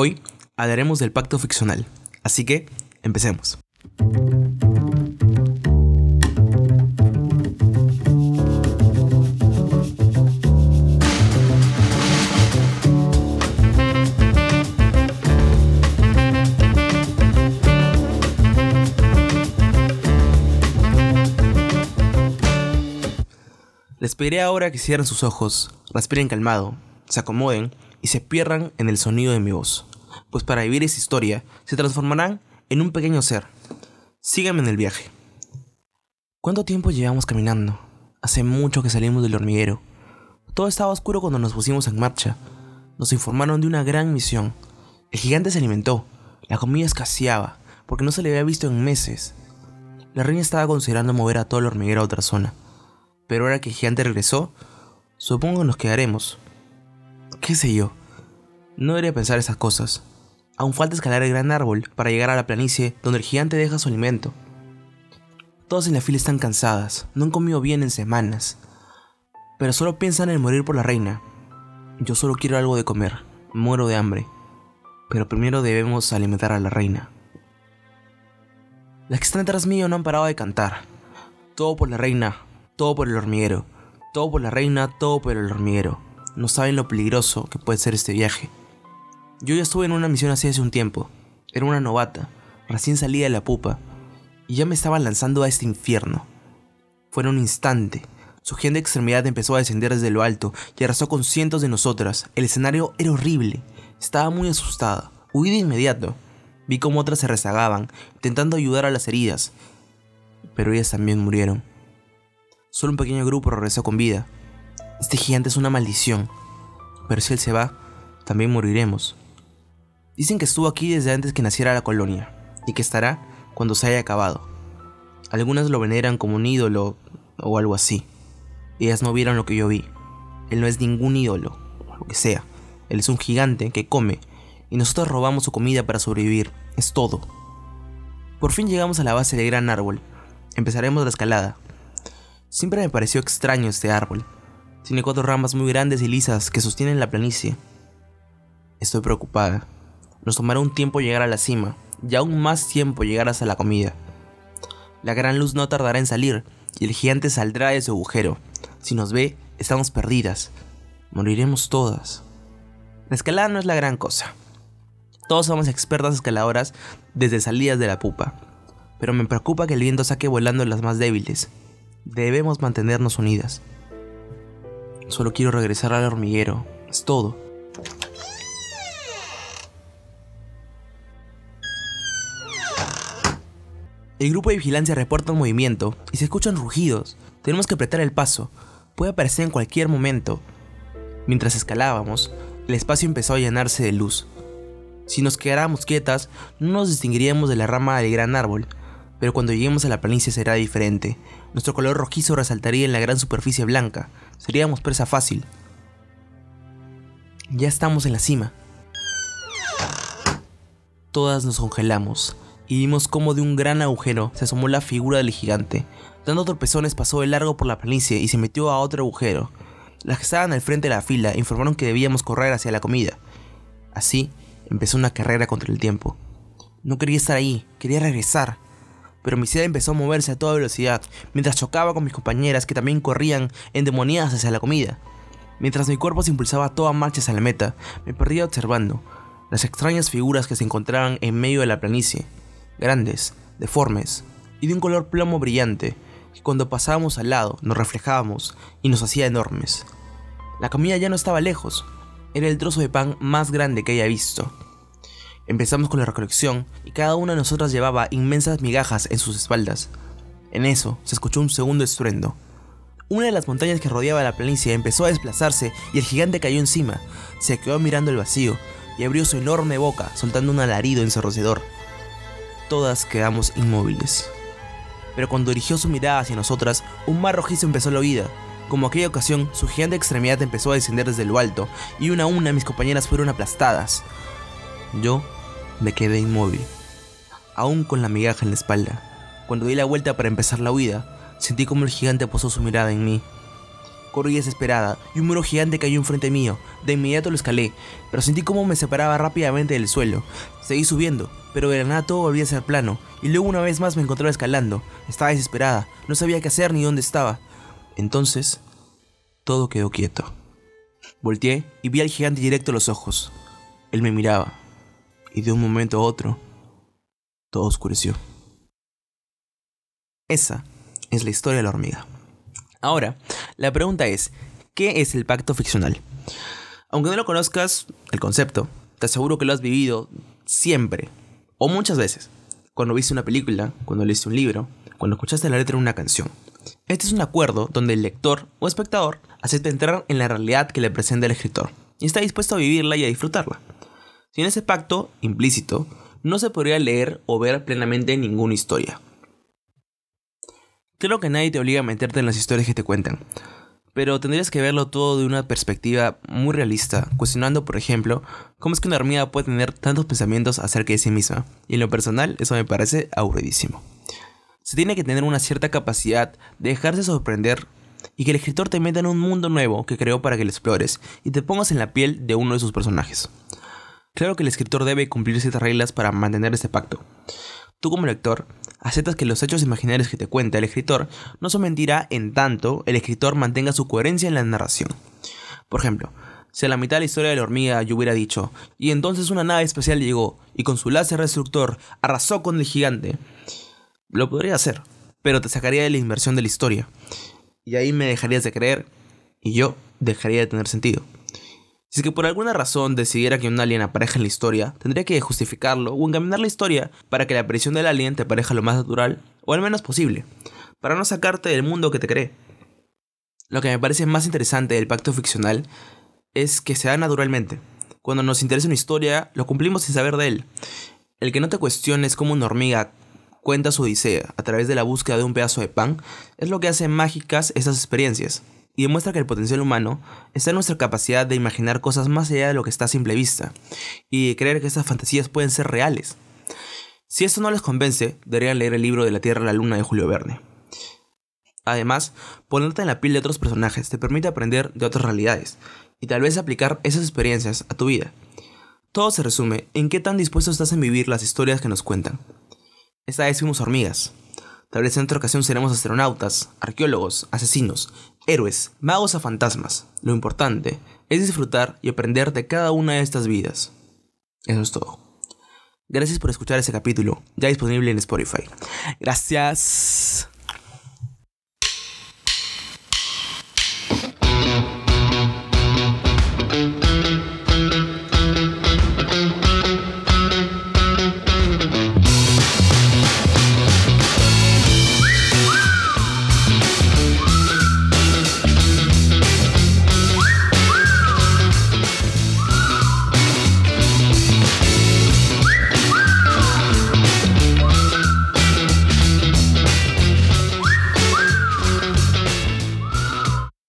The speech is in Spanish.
Hoy hablaremos del pacto ficcional, así que empecemos. Les pediré ahora que cierren sus ojos, respiren calmado, se acomoden y se pierdan en el sonido de mi voz, pues para vivir esa historia se transformarán en un pequeño ser. Síganme en el viaje. ¿Cuánto tiempo llevamos caminando? Hace mucho que salimos del hormiguero. Todo estaba oscuro cuando nos pusimos en marcha. Nos informaron de una gran misión. El gigante se alimentó, la comida escaseaba, porque no se le había visto en meses. La reina estaba considerando mover a todo el hormiguero a otra zona. Pero ahora que el gigante regresó, supongo que nos quedaremos. ¿Qué sé yo? No debería pensar esas cosas. Aún falta escalar el gran árbol para llegar a la planicie donde el gigante deja su alimento. Todas en la fila están cansadas, no han comido bien en semanas, pero solo piensan en morir por la reina. Yo solo quiero algo de comer, muero de hambre, pero primero debemos alimentar a la reina. Las que están detrás mío no han parado de cantar. Todo por la reina, todo por el hormiguero, todo por la reina, todo por el hormiguero. No saben lo peligroso que puede ser este viaje. Yo ya estuve en una misión así hace un tiempo. Era una novata, recién salida de la pupa, y ya me estaba lanzando a este infierno. Fue en un instante. Su gente extremidad empezó a descender desde lo alto y arrasó con cientos de nosotras. El escenario era horrible. Estaba muy asustada. Huí de inmediato. Vi cómo otras se rezagaban, intentando ayudar a las heridas. Pero ellas también murieron. Solo un pequeño grupo regresó con vida. Este gigante es una maldición. Pero si él se va, también moriremos. Dicen que estuvo aquí desde antes que naciera la colonia, y que estará cuando se haya acabado. Algunas lo veneran como un ídolo o algo así. Ellas no vieron lo que yo vi. Él no es ningún ídolo, o lo que sea. Él es un gigante que come, y nosotros robamos su comida para sobrevivir. Es todo. Por fin llegamos a la base del gran árbol. Empezaremos la escalada. Siempre me pareció extraño este árbol. Tiene cuatro ramas muy grandes y lisas que sostienen la planicie. Estoy preocupada. Nos tomará un tiempo llegar a la cima, y aún más tiempo llegar hasta la comida. La gran luz no tardará en salir, y el gigante saldrá de su agujero. Si nos ve, estamos perdidas. Moriremos todas. La escalada no es la gran cosa. Todos somos expertas escaladoras desde salidas de la pupa. Pero me preocupa que el viento saque volando las más débiles. Debemos mantenernos unidas. Solo quiero regresar al hormiguero. Es todo. El grupo de vigilancia reporta un movimiento y se escuchan rugidos. Tenemos que apretar el paso. Puede aparecer en cualquier momento. Mientras escalábamos, el espacio empezó a llenarse de luz. Si nos quedáramos quietas, no nos distinguiríamos de la rama del gran árbol, pero cuando lleguemos a la planicie será diferente. Nuestro color rojizo resaltaría en la gran superficie blanca. Seríamos presa fácil. Ya estamos en la cima. Todas nos congelamos y vimos cómo de un gran agujero se asomó la figura del gigante. Dando tropezones pasó de largo por la planicie y se metió a otro agujero. Las que estaban al frente de la fila informaron que debíamos correr hacia la comida. Así empezó una carrera contra el tiempo. No quería estar ahí, quería regresar. Pero mi sed empezó a moverse a toda velocidad, mientras chocaba con mis compañeras que también corrían endemoniadas hacia la comida. Mientras mi cuerpo se impulsaba a toda marcha hacia la meta, me perdía observando las extrañas figuras que se encontraban en medio de la planicie grandes, deformes y de un color plomo brillante, que cuando pasábamos al lado nos reflejábamos y nos hacía enormes. La comida ya no estaba lejos, era el trozo de pan más grande que haya visto. Empezamos con la recolección y cada una de nosotras llevaba inmensas migajas en sus espaldas. En eso se escuchó un segundo estruendo. Una de las montañas que rodeaba la planicie empezó a desplazarse y el gigante cayó encima. Se quedó mirando el vacío y abrió su enorme boca, soltando un alarido ensordecedor todas quedamos inmóviles. Pero cuando dirigió su mirada hacia nosotras, un mar rojizo empezó la huida. Como aquella ocasión, su gigante extremidad empezó a descender desde lo alto, y una a una mis compañeras fueron aplastadas. Yo me quedé inmóvil, aún con la migaja en la espalda. Cuando di la vuelta para empezar la huida, sentí como el gigante posó su mirada en mí. Corrí desesperada y un muro gigante cayó enfrente mío. De inmediato lo escalé, pero sentí cómo me separaba rápidamente del suelo. Seguí subiendo, pero de la nada todo volvía a ser plano, y luego una vez más me encontraba escalando. Estaba desesperada, no sabía qué hacer ni dónde estaba. Entonces, todo quedó quieto. Volteé y vi al gigante directo a los ojos. Él me miraba, y de un momento a otro, todo oscureció. Esa es la historia de la hormiga. Ahora, la pregunta es, ¿qué es el pacto ficcional? Aunque no lo conozcas, el concepto, te aseguro que lo has vivido siempre, o muchas veces, cuando viste una película, cuando leíste un libro, cuando escuchaste la letra de una canción. Este es un acuerdo donde el lector o espectador acepta entrar en la realidad que le presenta el escritor y está dispuesto a vivirla y a disfrutarla. Sin ese pacto implícito, no se podría leer o ver plenamente ninguna historia. Creo que nadie te obliga a meterte en las historias que te cuentan, pero tendrías que verlo todo de una perspectiva muy realista, cuestionando, por ejemplo, cómo es que una hormiga puede tener tantos pensamientos acerca de sí misma, y en lo personal eso me parece aburridísimo. Se tiene que tener una cierta capacidad de dejarse sorprender y que el escritor te meta en un mundo nuevo que creó para que lo explores y te pongas en la piel de uno de sus personajes. Claro que el escritor debe cumplir ciertas reglas para mantener ese pacto. Tú como lector, aceptas que los hechos imaginarios que te cuenta el escritor no son mentira en tanto el escritor mantenga su coherencia en la narración. Por ejemplo, si a la mitad de la historia de la hormiga yo hubiera dicho, y entonces una nave especial llegó y con su láser destructor arrasó con el gigante, lo podría hacer, pero te sacaría de la inversión de la historia. Y ahí me dejarías de creer y yo dejaría de tener sentido. Si es que por alguna razón decidiera que un alien aparezca en la historia, tendría que justificarlo o encaminar la historia para que la aparición del alien te parezca lo más natural o al menos posible, para no sacarte del mundo que te cree. Lo que me parece más interesante del pacto ficcional es que se da naturalmente. Cuando nos interesa una historia, lo cumplimos sin saber de él. El que no te cuestiones como una hormiga cuenta su odisea a través de la búsqueda de un pedazo de pan es lo que hace mágicas esas experiencias y demuestra que el potencial humano está en nuestra capacidad de imaginar cosas más allá de lo que está a simple vista, y de creer que esas fantasías pueden ser reales. Si esto no les convence, deberían leer el libro de la Tierra a la Luna de Julio Verne. Además, ponerte en la piel de otros personajes te permite aprender de otras realidades, y tal vez aplicar esas experiencias a tu vida. Todo se resume en qué tan dispuesto estás en vivir las historias que nos cuentan. Esta vez fuimos hormigas, Tal vez en otra ocasión seremos astronautas, arqueólogos, asesinos, héroes, magos o fantasmas. Lo importante es disfrutar y aprender de cada una de estas vidas. Eso es todo. Gracias por escuchar este capítulo, ya disponible en Spotify. Gracias.